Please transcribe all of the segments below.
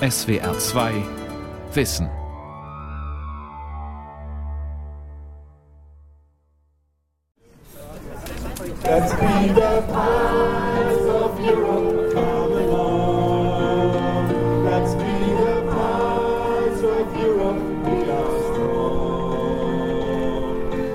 SWR 2 Wissen. Let's be the of Europe,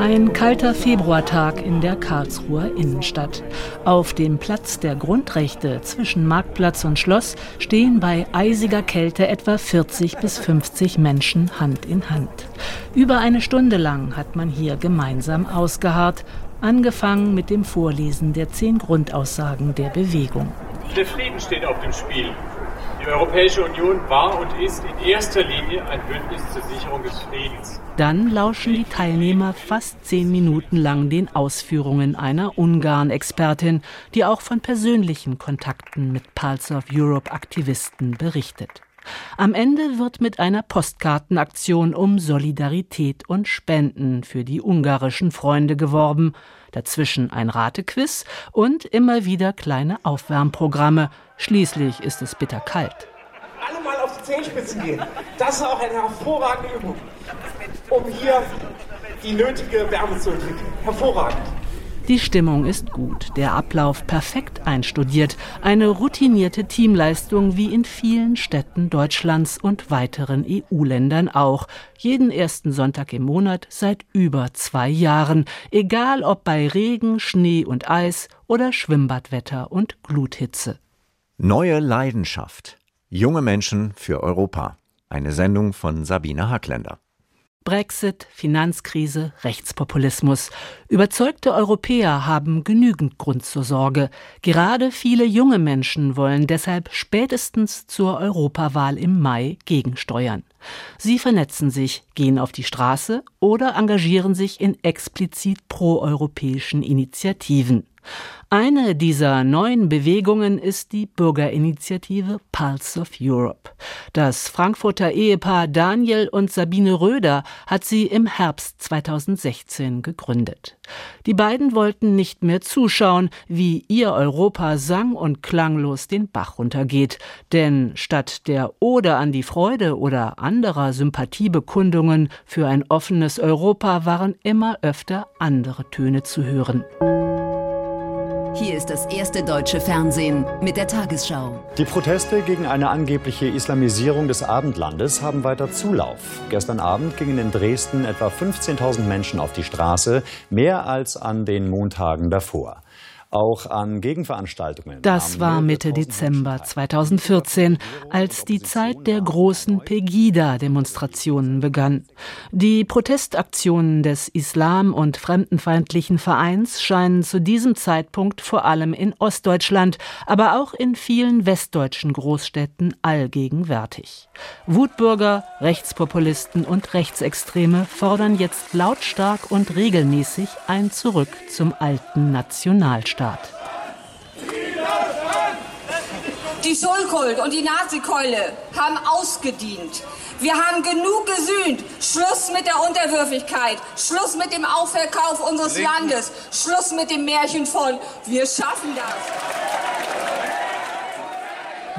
Ein kalter Februartag in der Karlsruher Innenstadt. Auf dem Platz der Grundrechte zwischen Marktplatz und Schloss stehen bei eisiger Kälte etwa 40 bis 50 Menschen Hand in Hand. Über eine Stunde lang hat man hier gemeinsam ausgeharrt angefangen mit dem Vorlesen der zehn Grundaussagen der Bewegung. Der Frieden steht auf dem Spiel. Die Europäische Union war und ist in erster Linie ein Bündnis zur Sicherung des Friedens. Dann lauschen die Teilnehmer fast zehn Minuten lang den Ausführungen einer Ungarn-Expertin, die auch von persönlichen Kontakten mit Pulse of Europe-Aktivisten berichtet. Am Ende wird mit einer Postkartenaktion um Solidarität und Spenden für die ungarischen Freunde geworben, dazwischen ein Ratequiz und immer wieder kleine Aufwärmprogramme. Schließlich ist es bitterkalt. Alle mal auf die Zehenspitzen gehen. Das ist auch eine hervorragende Übung, um hier die nötige Wärme zu entwickeln. Hervorragend. Die Stimmung ist gut, der Ablauf perfekt einstudiert, eine routinierte Teamleistung wie in vielen Städten Deutschlands und weiteren EU-Ländern auch. Jeden ersten Sonntag im Monat seit über zwei Jahren, egal ob bei Regen, Schnee und Eis oder Schwimmbadwetter und Gluthitze. Neue Leidenschaft. Junge Menschen für Europa. Eine Sendung von Sabine Hackländer. Brexit, Finanzkrise, Rechtspopulismus. Überzeugte Europäer haben genügend Grund zur Sorge. Gerade viele junge Menschen wollen deshalb spätestens zur Europawahl im Mai gegensteuern. Sie vernetzen sich, gehen auf die Straße oder engagieren sich in explizit proeuropäischen Initiativen. Eine dieser neuen Bewegungen ist die Bürgerinitiative Pulse of Europe. Das Frankfurter Ehepaar Daniel und Sabine Röder hat sie im Herbst 2016 gegründet. Die beiden wollten nicht mehr zuschauen, wie ihr Europa sang- und klanglos den Bach runtergeht, denn statt der Ode an die Freude oder anderer Sympathiebekundungen für ein offenes Europa waren immer öfter andere Töne zu hören. Hier ist das erste deutsche Fernsehen mit der Tagesschau. Die Proteste gegen eine angebliche Islamisierung des Abendlandes haben weiter Zulauf. Gestern Abend gingen in Dresden etwa 15.000 Menschen auf die Straße, mehr als an den Montagen davor auch an Gegenveranstaltungen. Das war Mitte Dezember 2014, als die Zeit der großen Pegida-Demonstrationen begann. Die Protestaktionen des Islam- und fremdenfeindlichen Vereins scheinen zu diesem Zeitpunkt vor allem in Ostdeutschland, aber auch in vielen westdeutschen Großstädten allgegenwärtig. Wutbürger, Rechtspopulisten und Rechtsextreme fordern jetzt lautstark und regelmäßig ein Zurück zum alten Nationalstaat. Staat. Die Schulkult und die Nazikeule haben ausgedient. Wir haben genug gesühnt. Schluss mit der Unterwürfigkeit. Schluss mit dem Aufverkauf unseres Landes. Schluss mit dem Märchen von Wir schaffen das.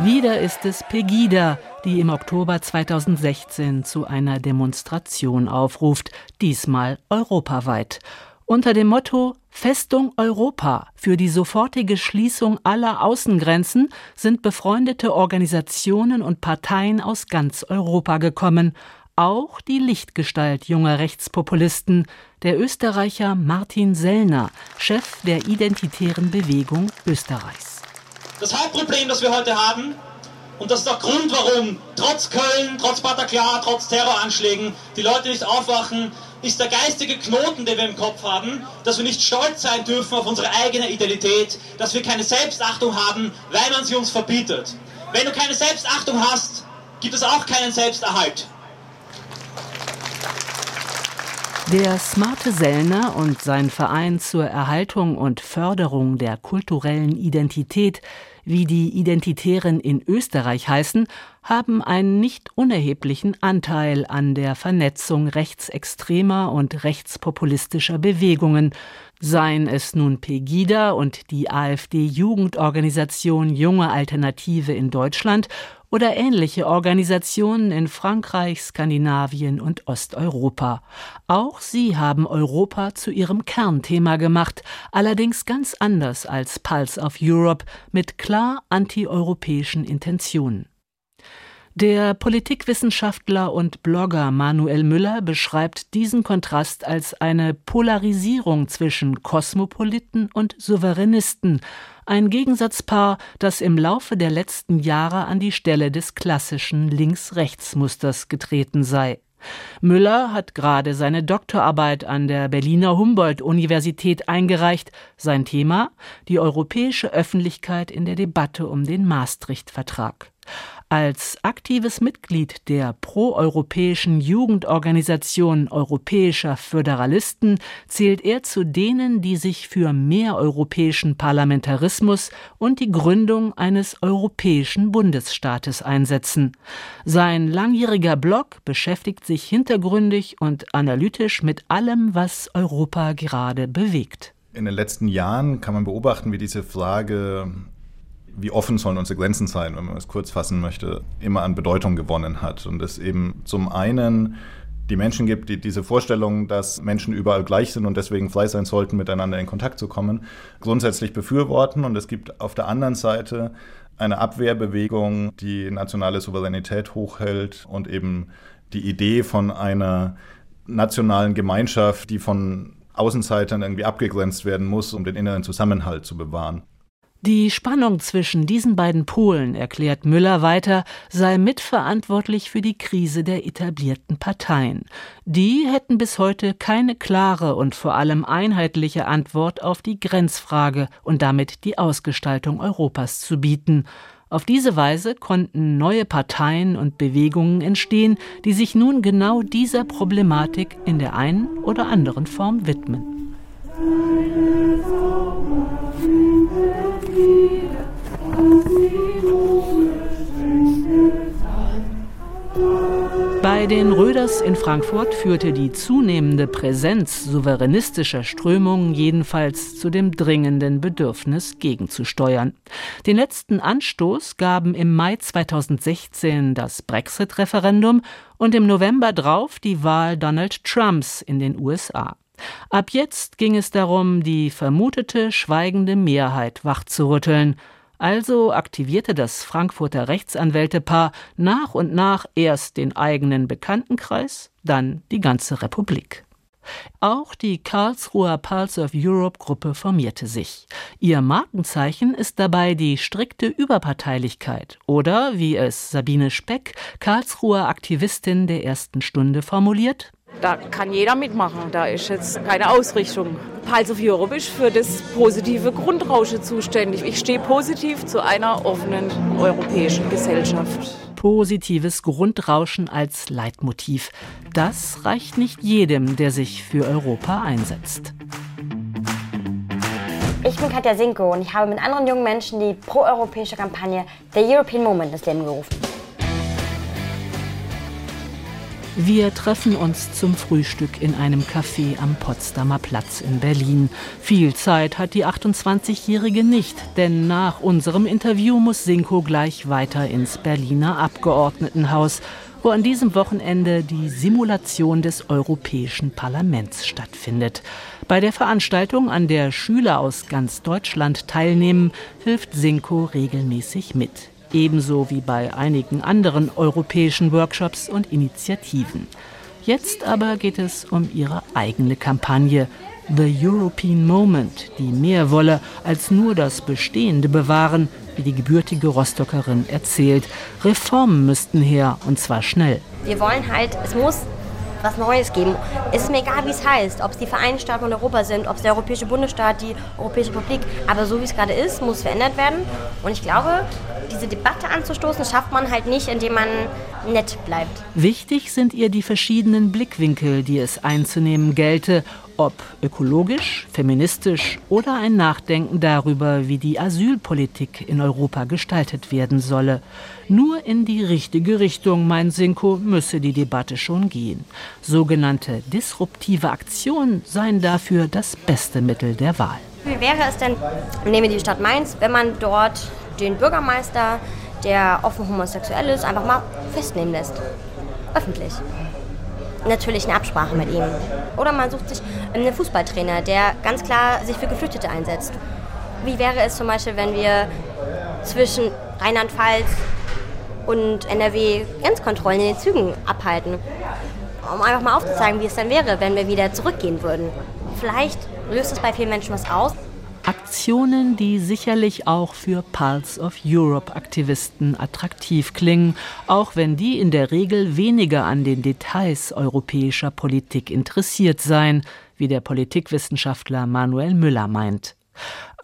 Wieder ist es Pegida, die im Oktober 2016 zu einer Demonstration aufruft, diesmal europaweit unter dem Motto Festung Europa für die sofortige Schließung aller Außengrenzen sind befreundete Organisationen und Parteien aus ganz Europa gekommen, auch die Lichtgestalt junger Rechtspopulisten, der Österreicher Martin Sellner, Chef der Identitären Bewegung Österreichs. Das Hauptproblem, das wir heute haben, und das ist der Grund, warum trotz Köln, trotz Bataclan, trotz Terroranschlägen die Leute nicht aufwachen, ist der geistige Knoten, den wir im Kopf haben, dass wir nicht stolz sein dürfen auf unsere eigene Identität, dass wir keine Selbstachtung haben, weil man sie uns verbietet. Wenn du keine Selbstachtung hast, gibt es auch keinen Selbsterhalt. Der smarte Sellner und sein Verein zur Erhaltung und Förderung der kulturellen Identität wie die Identitären in Österreich heißen, haben einen nicht unerheblichen Anteil an der Vernetzung rechtsextremer und rechtspopulistischer Bewegungen, Seien es nun Pegida und die AfD-Jugendorganisation Junge Alternative in Deutschland oder ähnliche Organisationen in Frankreich, Skandinavien und Osteuropa. Auch sie haben Europa zu ihrem Kernthema gemacht, allerdings ganz anders als Pulse of Europe mit klar antieuropäischen Intentionen. Der Politikwissenschaftler und Blogger Manuel Müller beschreibt diesen Kontrast als eine Polarisierung zwischen Kosmopoliten und Souveränisten, ein Gegensatzpaar, das im Laufe der letzten Jahre an die Stelle des klassischen Links-Rechts-Musters getreten sei. Müller hat gerade seine Doktorarbeit an der Berliner Humboldt-Universität eingereicht. Sein Thema die europäische Öffentlichkeit in der Debatte um den Maastricht-Vertrag. Als aktives Mitglied der proeuropäischen Jugendorganisation Europäischer Föderalisten zählt er zu denen, die sich für mehr europäischen Parlamentarismus und die Gründung eines europäischen Bundesstaates einsetzen. Sein langjähriger Blog beschäftigt sich hintergründig und analytisch mit allem, was Europa gerade bewegt. In den letzten Jahren kann man beobachten, wie diese Frage wie offen sollen unsere Grenzen sein, wenn man es kurz fassen möchte, immer an Bedeutung gewonnen hat. Und es eben zum einen die Menschen gibt, die diese Vorstellung, dass Menschen überall gleich sind und deswegen frei sein sollten, miteinander in Kontakt zu kommen, grundsätzlich befürworten. Und es gibt auf der anderen Seite eine Abwehrbewegung, die nationale Souveränität hochhält und eben die Idee von einer nationalen Gemeinschaft, die von Außenseitern irgendwie abgegrenzt werden muss, um den inneren Zusammenhalt zu bewahren. Die Spannung zwischen diesen beiden Polen, erklärt Müller weiter, sei mitverantwortlich für die Krise der etablierten Parteien. Die hätten bis heute keine klare und vor allem einheitliche Antwort auf die Grenzfrage und damit die Ausgestaltung Europas zu bieten. Auf diese Weise konnten neue Parteien und Bewegungen entstehen, die sich nun genau dieser Problematik in der einen oder anderen Form widmen. Bei den Röders in Frankfurt führte die zunehmende Präsenz souveränistischer Strömungen jedenfalls zu dem dringenden Bedürfnis, gegenzusteuern. Den letzten Anstoß gaben im Mai 2016 das Brexit-Referendum und im November drauf die Wahl Donald Trumps in den USA. Ab jetzt ging es darum, die vermutete schweigende Mehrheit wachzurütteln. Also aktivierte das Frankfurter Rechtsanwältepaar nach und nach erst den eigenen Bekanntenkreis, dann die ganze Republik. Auch die Karlsruher Pulse of Europe Gruppe formierte sich. Ihr Markenzeichen ist dabei die strikte Überparteilichkeit oder, wie es Sabine Speck, Karlsruher Aktivistin der ersten Stunde formuliert, da kann jeder mitmachen. Da ist jetzt keine Ausrichtung. Pulse of Europe ist für das positive Grundrauschen zuständig. Ich stehe positiv zu einer offenen europäischen Gesellschaft. Positives Grundrauschen als Leitmotiv. Das reicht nicht jedem, der sich für Europa einsetzt. Ich bin Katja Sinko und ich habe mit anderen jungen Menschen die proeuropäische Kampagne The European Moment ins Leben gerufen. Wir treffen uns zum Frühstück in einem Café am Potsdamer Platz in Berlin. Viel Zeit hat die 28-Jährige nicht, denn nach unserem Interview muss Sinko gleich weiter ins Berliner Abgeordnetenhaus, wo an diesem Wochenende die Simulation des Europäischen Parlaments stattfindet. Bei der Veranstaltung, an der Schüler aus ganz Deutschland teilnehmen, hilft Sinko regelmäßig mit ebenso wie bei einigen anderen europäischen Workshops und Initiativen. Jetzt aber geht es um ihre eigene Kampagne The European Moment, die mehr wolle als nur das Bestehende bewahren, wie die gebürtige Rostockerin erzählt. Reformen müssten her und zwar schnell. Wir wollen halt, es muss was Neues geben. Es ist mir egal, wie es heißt, ob es die Vereinigten Staaten von Europa sind, ob es der Europäische Bundesstaat, die Europäische Republik. Aber so wie es gerade ist, muss verändert werden. Und ich glaube, diese Debatte anzustoßen, schafft man halt nicht, indem man nett bleibt. Wichtig sind ihr die verschiedenen Blickwinkel, die es einzunehmen gelte, ob ökologisch, feministisch oder ein Nachdenken darüber, wie die Asylpolitik in Europa gestaltet werden solle. Nur in die richtige Richtung, meint Sinko, müsse die Debatte schon gehen. Sogenannte disruptive Aktionen seien dafür das beste Mittel der Wahl. Wie wäre es denn, nehmen wir die Stadt Mainz, wenn man dort den Bürgermeister, der offen homosexuell ist, einfach mal festnehmen lässt? Öffentlich natürlich eine Absprache mit ihm. Oder man sucht sich einen Fußballtrainer, der ganz klar sich für Geflüchtete einsetzt. Wie wäre es zum Beispiel, wenn wir zwischen Rheinland-Pfalz und NRW Grenzkontrollen in den Zügen abhalten? Um einfach mal aufzuzeigen, wie es dann wäre, wenn wir wieder zurückgehen würden. Vielleicht löst es bei vielen Menschen was aus. Aktionen, die sicherlich auch für Pulse of Europe Aktivisten attraktiv klingen, auch wenn die in der Regel weniger an den Details europäischer Politik interessiert seien, wie der Politikwissenschaftler Manuel Müller meint.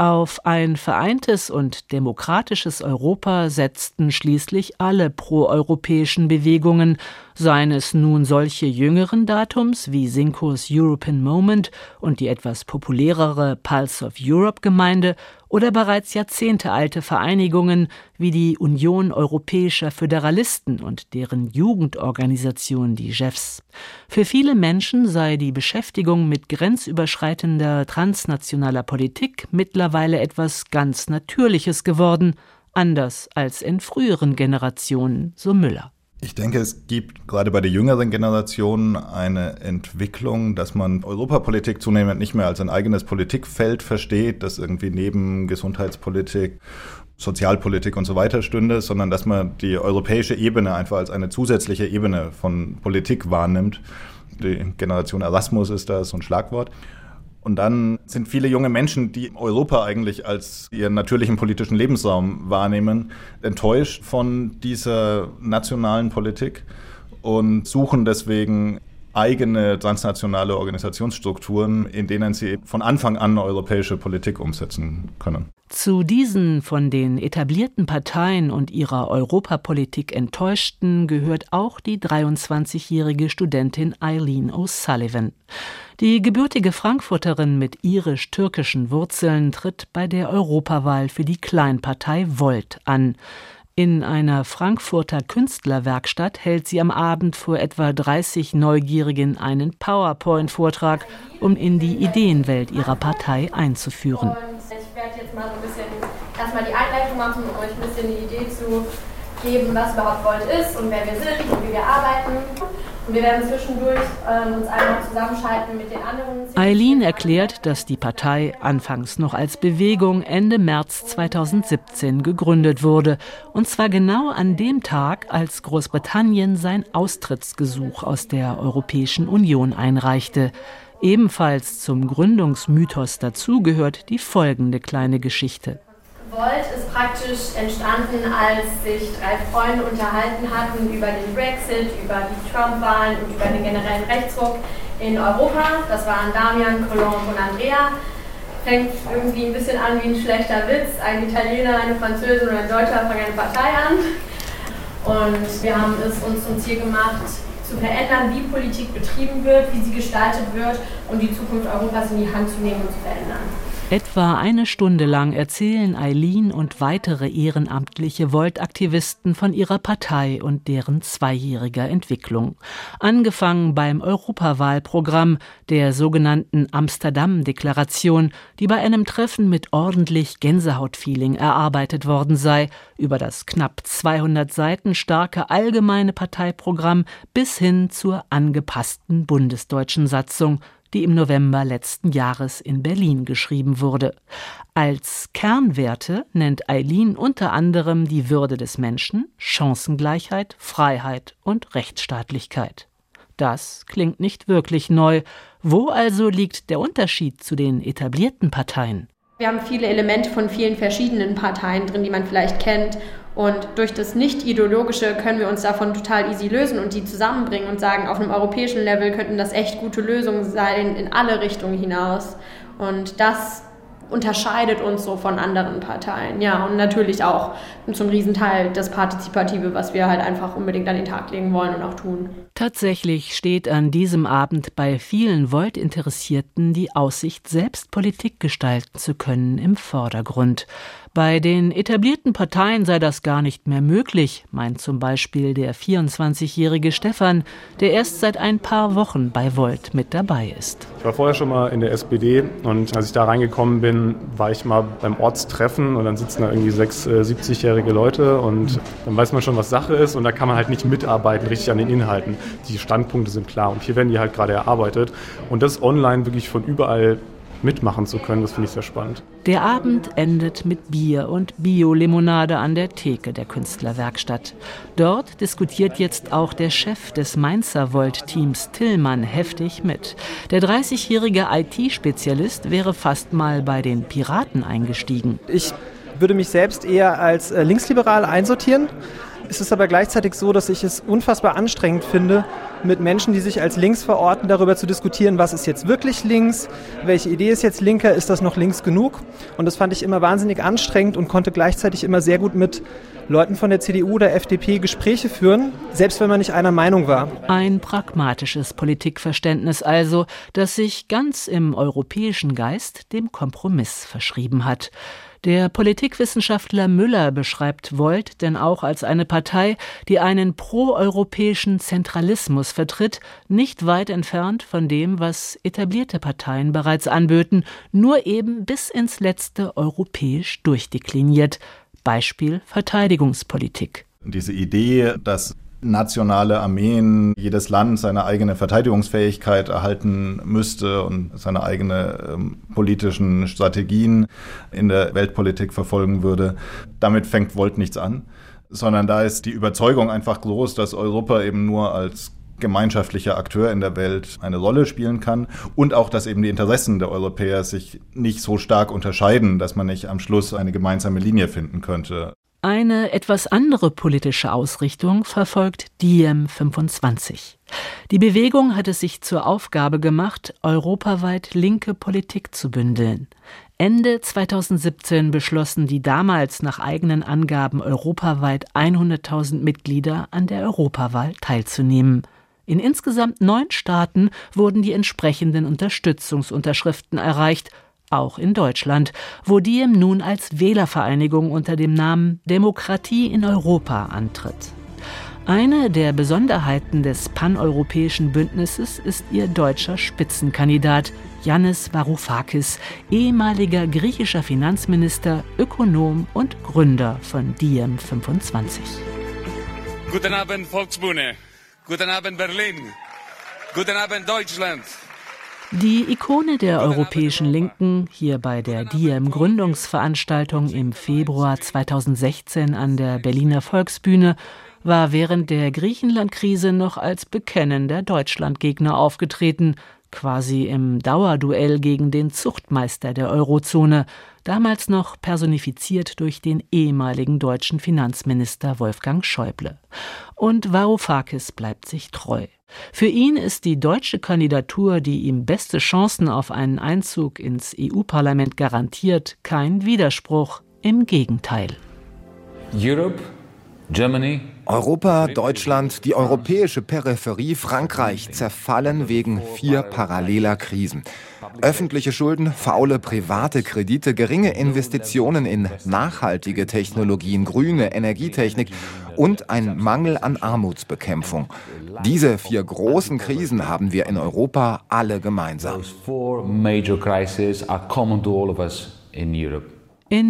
Auf ein vereintes und demokratisches Europa setzten schließlich alle proeuropäischen Bewegungen, seien es nun solche jüngeren Datums wie Sinkos European Moment und die etwas populärere Pulse of Europe Gemeinde oder bereits jahrzehntealte Vereinigungen wie die Union Europäischer Föderalisten und deren Jugendorganisation, die JEFs. Für viele Menschen sei die Beschäftigung mit grenzüberschreitender transnationaler Politik mittlerweile etwas ganz Natürliches geworden, anders als in früheren Generationen, so Müller. Ich denke, es gibt gerade bei der jüngeren Generation eine Entwicklung, dass man Europapolitik zunehmend nicht mehr als ein eigenes Politikfeld versteht, das irgendwie neben Gesundheitspolitik, Sozialpolitik und so weiter stünde, sondern dass man die europäische Ebene einfach als eine zusätzliche Ebene von Politik wahrnimmt. Die Generation Erasmus ist da so ein Schlagwort. Und dann sind viele junge Menschen, die Europa eigentlich als ihren natürlichen politischen Lebensraum wahrnehmen, enttäuscht von dieser nationalen Politik und suchen deswegen eigene transnationale Organisationsstrukturen, in denen sie von Anfang an europäische Politik umsetzen können. Zu diesen von den etablierten Parteien und ihrer Europapolitik enttäuschten gehört auch die 23-jährige Studentin Eileen O'Sullivan. Die gebürtige Frankfurterin mit irisch-türkischen Wurzeln tritt bei der Europawahl für die Kleinpartei Volt an. In einer Frankfurter Künstlerwerkstatt hält sie am Abend vor etwa 30 Neugierigen einen PowerPoint-Vortrag, um in die Ideenwelt ihrer Partei einzuführen. Ich werde jetzt mal so ein bisschen erstmal die Einleitung machen, um euch ein bisschen die Idee zu geben, was überhaupt Volt ist und wer wir sind und wie wir arbeiten. Wir werden zwischendurch äh, uns einmal zusammenschalten mit den anderen. Eileen erklärt, dass die Partei anfangs noch als Bewegung Ende März 2017 gegründet wurde. Und zwar genau an dem Tag, als Großbritannien sein Austrittsgesuch aus der Europäischen Union einreichte. Ebenfalls zum Gründungsmythos dazu gehört die folgende kleine Geschichte. Volt ist praktisch entstanden, als sich drei Freunde unterhalten hatten über den Brexit, über die Trump-Wahlen und über den generellen Rechtsruck in Europa. Das waren Damian, Colombe und Andrea. Fängt irgendwie ein bisschen an wie ein schlechter Witz. Ein Italiener, eine Französin und ein Deutscher fangen eine Partei an. Und wir haben es uns zum Ziel gemacht, zu verändern, wie Politik betrieben wird, wie sie gestaltet wird und die Zukunft Europas in die Hand zu nehmen und zu verändern. Etwa eine Stunde lang erzählen Eileen und weitere ehrenamtliche Volt-Aktivisten von ihrer Partei und deren zweijähriger Entwicklung. Angefangen beim Europawahlprogramm, der sogenannten Amsterdam-Deklaration, die bei einem Treffen mit ordentlich Gänsehautfeeling erarbeitet worden sei, über das knapp 200 Seiten starke allgemeine Parteiprogramm bis hin zur angepassten bundesdeutschen Satzung, die im November letzten Jahres in Berlin geschrieben wurde. Als Kernwerte nennt Eileen unter anderem die Würde des Menschen, Chancengleichheit, Freiheit und Rechtsstaatlichkeit. Das klingt nicht wirklich neu. Wo also liegt der Unterschied zu den etablierten Parteien? Wir haben viele Elemente von vielen verschiedenen Parteien drin, die man vielleicht kennt. Und durch das Nicht-Ideologische können wir uns davon total easy lösen und die zusammenbringen und sagen, auf einem europäischen Level könnten das echt gute Lösungen sein in alle Richtungen hinaus. Und das unterscheidet uns so von anderen Parteien. Ja, und natürlich auch zum Riesenteil das Partizipative, was wir halt einfach unbedingt an den Tag legen wollen und auch tun. Tatsächlich steht an diesem Abend bei vielen Volt-Interessierten die Aussicht, selbst Politik gestalten zu können, im Vordergrund. Bei den etablierten Parteien sei das gar nicht mehr möglich, meint zum Beispiel der 24-jährige Stefan, der erst seit ein paar Wochen bei Volt mit dabei ist. Ich war vorher schon mal in der SPD und als ich da reingekommen bin, war ich mal beim Ortstreffen und dann sitzen da irgendwie sechs äh, 70-jährige Leute und dann weiß man schon, was Sache ist und da kann man halt nicht mitarbeiten richtig an den Inhalten. Die Standpunkte sind klar und hier werden die halt gerade erarbeitet und das online wirklich von überall mitmachen zu können. Das finde ich sehr spannend. Der Abend endet mit Bier und Bio-Limonade an der Theke der Künstlerwerkstatt. Dort diskutiert jetzt auch der Chef des Mainzer Volt-Teams Tillmann heftig mit. Der 30-jährige IT-Spezialist wäre fast mal bei den Piraten eingestiegen. Ich würde mich selbst eher als äh, linksliberal einsortieren. Es ist aber gleichzeitig so, dass ich es unfassbar anstrengend finde, mit Menschen, die sich als links verorten, darüber zu diskutieren, was ist jetzt wirklich links, welche Idee ist jetzt linker, ist das noch links genug? Und das fand ich immer wahnsinnig anstrengend und konnte gleichzeitig immer sehr gut mit Leuten von der CDU oder FDP Gespräche führen, selbst wenn man nicht einer Meinung war. Ein pragmatisches Politikverständnis also, das sich ganz im europäischen Geist dem Kompromiss verschrieben hat. Der Politikwissenschaftler Müller beschreibt Volt denn auch als eine Partei, die einen proeuropäischen Zentralismus vertritt, nicht weit entfernt von dem, was etablierte Parteien bereits anböten, nur eben bis ins letzte europäisch durchdekliniert. Beispiel Verteidigungspolitik. Diese Idee, dass nationale Armeen, jedes Land seine eigene Verteidigungsfähigkeit erhalten müsste und seine eigene ähm, politischen Strategien in der Weltpolitik verfolgen würde. Damit fängt Volt nichts an, sondern da ist die Überzeugung einfach groß, dass Europa eben nur als gemeinschaftlicher Akteur in der Welt eine Rolle spielen kann und auch, dass eben die Interessen der Europäer sich nicht so stark unterscheiden, dass man nicht am Schluss eine gemeinsame Linie finden könnte. Eine etwas andere politische Ausrichtung verfolgt Diem 25. Die Bewegung hat es sich zur Aufgabe gemacht, europaweit linke Politik zu bündeln. Ende 2017 beschlossen die damals nach eigenen Angaben europaweit 100.000 Mitglieder an der Europawahl teilzunehmen. In insgesamt neun Staaten wurden die entsprechenden Unterstützungsunterschriften erreicht auch in Deutschland, wo Diem nun als Wählervereinigung unter dem Namen Demokratie in Europa antritt. Eine der Besonderheiten des paneuropäischen Bündnisses ist ihr deutscher Spitzenkandidat Yannis Varoufakis, ehemaliger griechischer Finanzminister, Ökonom und Gründer von Diem 25. Guten Abend Volksbühne, guten Abend Berlin, guten Abend Deutschland. Die Ikone der europäischen Linken, hier bei der Diem Gründungsveranstaltung im Februar 2016 an der Berliner Volksbühne, war während der Griechenland-Krise noch als bekennender Deutschlandgegner aufgetreten, quasi im Dauerduell gegen den Zuchtmeister der Eurozone, damals noch personifiziert durch den ehemaligen deutschen Finanzminister Wolfgang Schäuble. Und Varoufakis bleibt sich treu. Für ihn ist die deutsche Kandidatur, die ihm beste Chancen auf einen Einzug ins EU-Parlament garantiert, kein Widerspruch, im Gegenteil. Europe, Germany, Europa, Deutschland, die europäische Peripherie, Frankreich zerfallen wegen vier paralleler Krisen. Öffentliche Schulden, faule private Kredite, geringe Investitionen in nachhaltige Technologien, grüne Energietechnik und ein Mangel an Armutsbekämpfung. Diese vier großen Krisen haben wir in Europa alle gemeinsam. In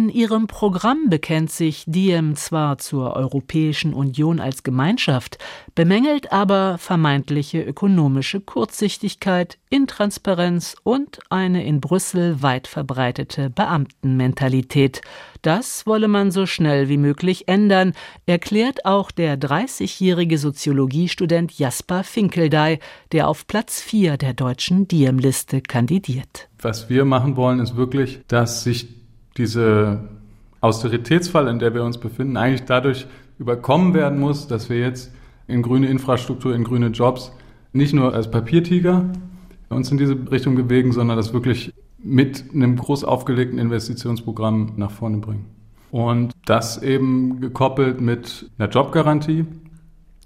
ihrem Programm bekennt sich Diem zwar zur Europäischen Union als Gemeinschaft, bemängelt aber vermeintliche ökonomische Kurzsichtigkeit, Intransparenz und eine in Brüssel weit verbreitete Beamtenmentalität. Das wolle man so schnell wie möglich ändern, erklärt auch der 30-jährige Soziologiestudent Jasper Finkeldey, der auf Platz 4 der deutschen Diem-Liste kandidiert. Was wir machen wollen, ist wirklich, dass sich diese Austeritätsfalle, in der wir uns befinden, eigentlich dadurch überkommen werden muss, dass wir jetzt in grüne Infrastruktur, in grüne Jobs nicht nur als Papiertiger uns in diese Richtung bewegen, sondern dass wirklich mit einem groß aufgelegten Investitionsprogramm nach vorne bringen. Und das eben gekoppelt mit einer Jobgarantie,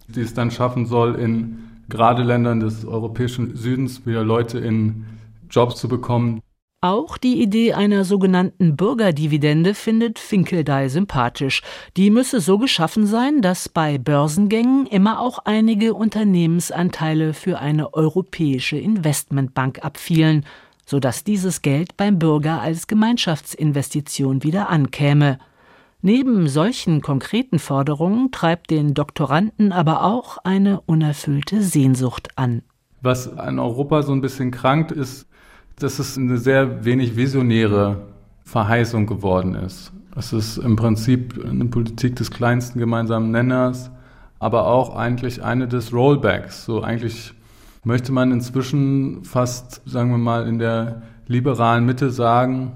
die es dann schaffen soll, in gerade Ländern des europäischen Südens wieder Leute in Jobs zu bekommen. Auch die Idee einer sogenannten Bürgerdividende findet Finkeldey sympathisch. Die müsse so geschaffen sein, dass bei Börsengängen immer auch einige Unternehmensanteile für eine europäische Investmentbank abfielen, sodass dieses Geld beim Bürger als Gemeinschaftsinvestition wieder ankäme. Neben solchen konkreten Forderungen treibt den Doktoranden aber auch eine unerfüllte Sehnsucht an. Was an Europa so ein bisschen krankt, ist, dass es eine sehr wenig visionäre Verheißung geworden ist. Es ist im Prinzip eine Politik des kleinsten gemeinsamen Nenners, aber auch eigentlich eine des Rollbacks. So eigentlich möchte man inzwischen fast, sagen wir mal, in der liberalen Mitte sagen,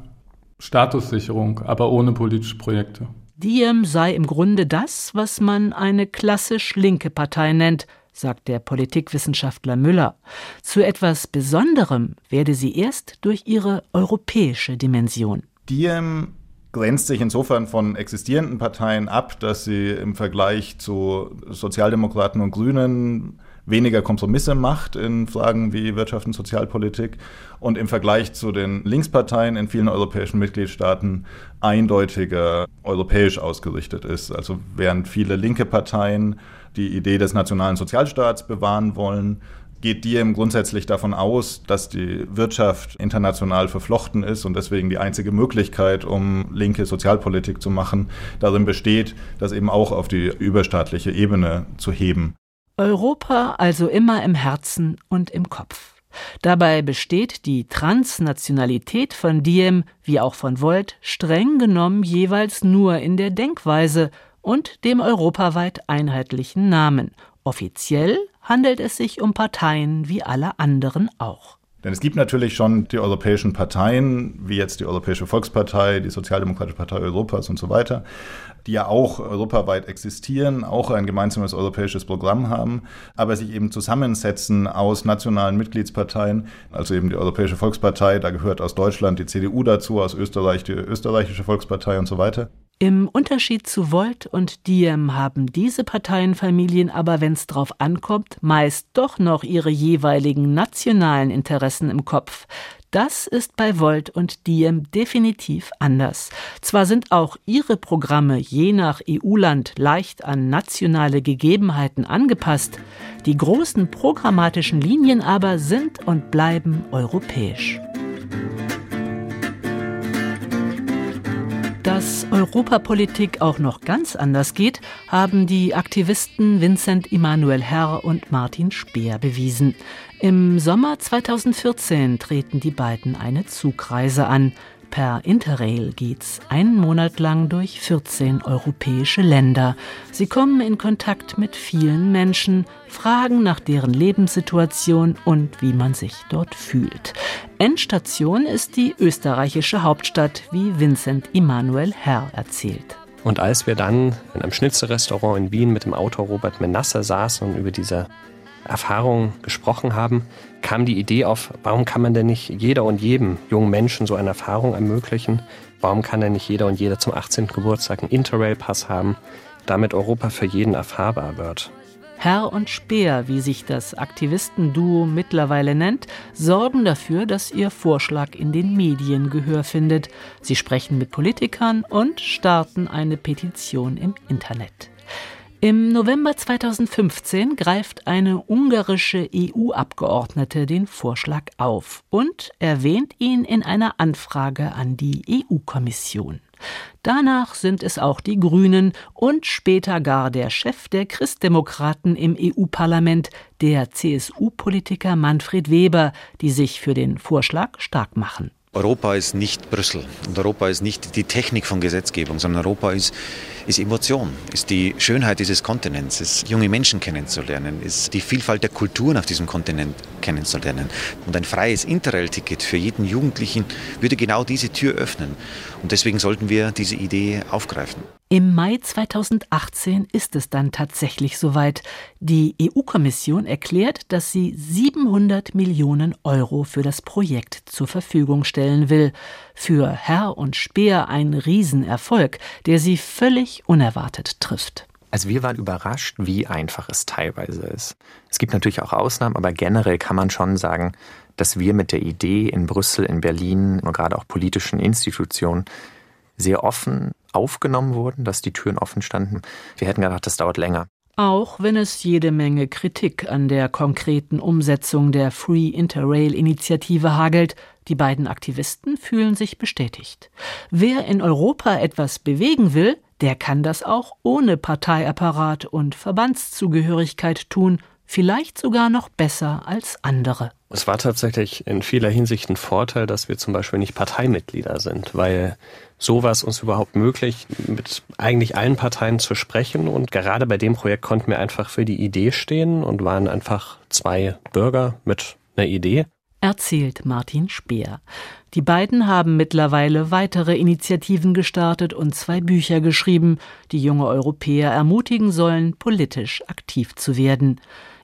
Statussicherung, aber ohne politische Projekte. Diem sei im Grunde das, was man eine klassisch linke Partei nennt, sagt der Politikwissenschaftler Müller. Zu etwas Besonderem werde sie erst durch ihre europäische Dimension. Diem grenzt sich insofern von existierenden Parteien ab, dass sie im Vergleich zu Sozialdemokraten und Grünen weniger Kompromisse macht in Fragen wie Wirtschaft und Sozialpolitik und im Vergleich zu den Linksparteien in vielen europäischen Mitgliedstaaten eindeutiger europäisch ausgerichtet ist. Also während viele linke Parteien die Idee des nationalen Sozialstaats bewahren wollen, geht Diem grundsätzlich davon aus, dass die Wirtschaft international verflochten ist und deswegen die einzige Möglichkeit, um linke Sozialpolitik zu machen, darin besteht, das eben auch auf die überstaatliche Ebene zu heben. Europa also immer im Herzen und im Kopf. Dabei besteht die Transnationalität von Diem wie auch von Volt streng genommen jeweils nur in der Denkweise und dem europaweit einheitlichen Namen. Offiziell handelt es sich um Parteien wie alle anderen auch. Denn es gibt natürlich schon die europäischen Parteien, wie jetzt die Europäische Volkspartei, die Sozialdemokratische Partei Europas und so weiter die ja auch europaweit existieren, auch ein gemeinsames europäisches Programm haben, aber sich eben zusammensetzen aus nationalen Mitgliedsparteien, also eben die Europäische Volkspartei, da gehört aus Deutschland die CDU dazu, aus Österreich die Österreichische Volkspartei und so weiter. Im Unterschied zu Volt und Diem haben diese Parteienfamilien aber, wenn es drauf ankommt, meist doch noch ihre jeweiligen nationalen Interessen im Kopf. Das ist bei Volt und Diem definitiv anders. Zwar sind auch ihre Programme je nach EU-Land leicht an nationale Gegebenheiten angepasst, die großen programmatischen Linien aber sind und bleiben europäisch. Dass Europapolitik auch noch ganz anders geht, haben die Aktivisten Vincent Immanuel Herr und Martin Speer bewiesen. Im Sommer 2014 treten die beiden eine Zugreise an. Per Interrail geht's einen Monat lang durch 14 europäische Länder. Sie kommen in Kontakt mit vielen Menschen, fragen nach deren Lebenssituation und wie man sich dort fühlt. Endstation ist die österreichische Hauptstadt, wie Vincent Immanuel Herr erzählt. Und als wir dann in einem Schnitzelrestaurant in Wien mit dem Autor Robert Menasse saßen und über diese Erfahrung gesprochen haben, kam die Idee auf, warum kann man denn nicht jeder und jedem jungen Menschen so eine Erfahrung ermöglichen? Warum kann denn nicht jeder und jeder zum 18. Geburtstag einen Interrail-Pass haben, damit Europa für jeden erfahrbar wird? Herr und Speer, wie sich das Aktivistenduo mittlerweile nennt, sorgen dafür, dass ihr Vorschlag in den Medien Gehör findet. Sie sprechen mit Politikern und starten eine Petition im Internet. Im November 2015 greift eine ungarische EU-Abgeordnete den Vorschlag auf und erwähnt ihn in einer Anfrage an die EU-Kommission. Danach sind es auch die Grünen und später gar der Chef der Christdemokraten im EU-Parlament, der CSU-Politiker Manfred Weber, die sich für den Vorschlag stark machen. Europa ist nicht Brüssel und Europa ist nicht die Technik von Gesetzgebung, sondern Europa ist, ist Emotion, ist die Schönheit dieses Kontinents, ist junge Menschen kennenzulernen, ist die Vielfalt der Kulturen auf diesem Kontinent kennenzulernen. Und ein freies Interrail-Ticket für jeden Jugendlichen würde genau diese Tür öffnen. Und deswegen sollten wir diese Idee aufgreifen. Im Mai 2018 ist es dann tatsächlich soweit. Die EU-Kommission erklärt, dass sie 700 Millionen Euro für das Projekt zur Verfügung stellen will. Für Herr und Speer ein Riesenerfolg, der sie völlig unerwartet trifft. Also wir waren überrascht, wie einfach es teilweise ist. Es gibt natürlich auch Ausnahmen, aber generell kann man schon sagen, dass wir mit der Idee in Brüssel, in Berlin und gerade auch politischen Institutionen sehr offen aufgenommen wurden, dass die Türen offen standen. Wir hätten gedacht, das dauert länger. Auch wenn es jede Menge Kritik an der konkreten Umsetzung der Free Interrail-Initiative hagelt, die beiden Aktivisten fühlen sich bestätigt. Wer in Europa etwas bewegen will, der kann das auch ohne Parteiapparat und Verbandszugehörigkeit tun, vielleicht sogar noch besser als andere. Es war tatsächlich in vieler Hinsicht ein Vorteil, dass wir zum Beispiel nicht Parteimitglieder sind, weil so war es uns überhaupt möglich, mit eigentlich allen Parteien zu sprechen. Und gerade bei dem Projekt konnten wir einfach für die Idee stehen und waren einfach zwei Bürger mit einer Idee. Erzählt Martin Speer. Die beiden haben mittlerweile weitere Initiativen gestartet und zwei Bücher geschrieben, die junge Europäer ermutigen sollen, politisch aktiv zu werden.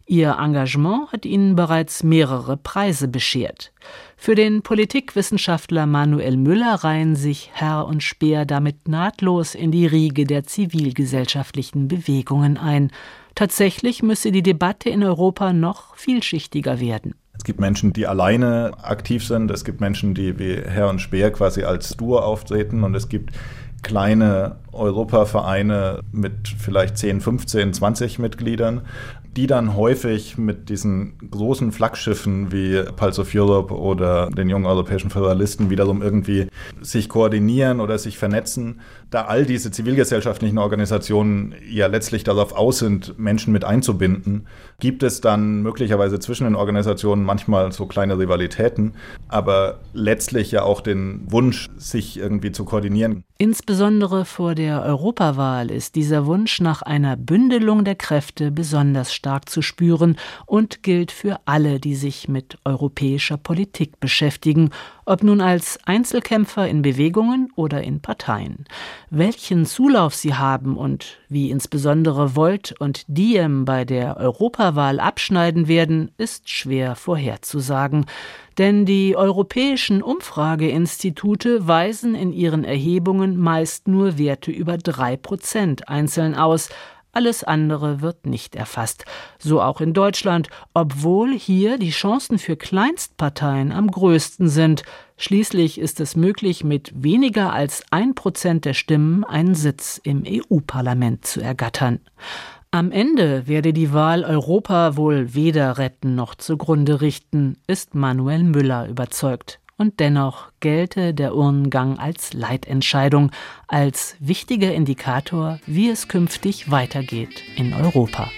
Ihr Engagement hat ihnen bereits mehrere Preise beschert. Für den Politikwissenschaftler Manuel Müller reihen sich Herr und Speer damit nahtlos in die Riege der zivilgesellschaftlichen Bewegungen ein. Tatsächlich müsse die Debatte in Europa noch vielschichtiger werden. Es gibt Menschen, die alleine aktiv sind. Es gibt Menschen, die wie Herr und Speer quasi als Duo auftreten. Und es gibt kleine Europavereine mit vielleicht 10, 15, 20 Mitgliedern die dann häufig mit diesen großen Flaggschiffen wie Pulse of Europe oder den jungen europäischen Föderalisten wiederum irgendwie sich koordinieren oder sich vernetzen, da all diese zivilgesellschaftlichen Organisationen ja letztlich darauf aus sind, Menschen mit einzubinden, gibt es dann möglicherweise zwischen den Organisationen manchmal so kleine Rivalitäten, aber letztlich ja auch den Wunsch, sich irgendwie zu koordinieren. Insbesondere vor der Europawahl ist dieser Wunsch nach einer Bündelung der Kräfte besonders stark zu spüren und gilt für alle, die sich mit europäischer Politik beschäftigen, ob nun als Einzelkämpfer in Bewegungen oder in Parteien. Welchen Zulauf sie haben und wie insbesondere Volt und Diem bei der Europawahl abschneiden werden, ist schwer vorherzusagen. Denn die europäischen Umfrageinstitute weisen in ihren Erhebungen meist nur Werte über drei Prozent einzeln aus, alles andere wird nicht erfasst. So auch in Deutschland, obwohl hier die Chancen für Kleinstparteien am größten sind. Schließlich ist es möglich, mit weniger als ein Prozent der Stimmen einen Sitz im EU-Parlament zu ergattern. Am Ende werde die Wahl Europa wohl weder retten noch zugrunde richten, ist Manuel Müller überzeugt und dennoch gelte der Urnengang als Leitentscheidung, als wichtiger Indikator, wie es künftig weitergeht in Europa.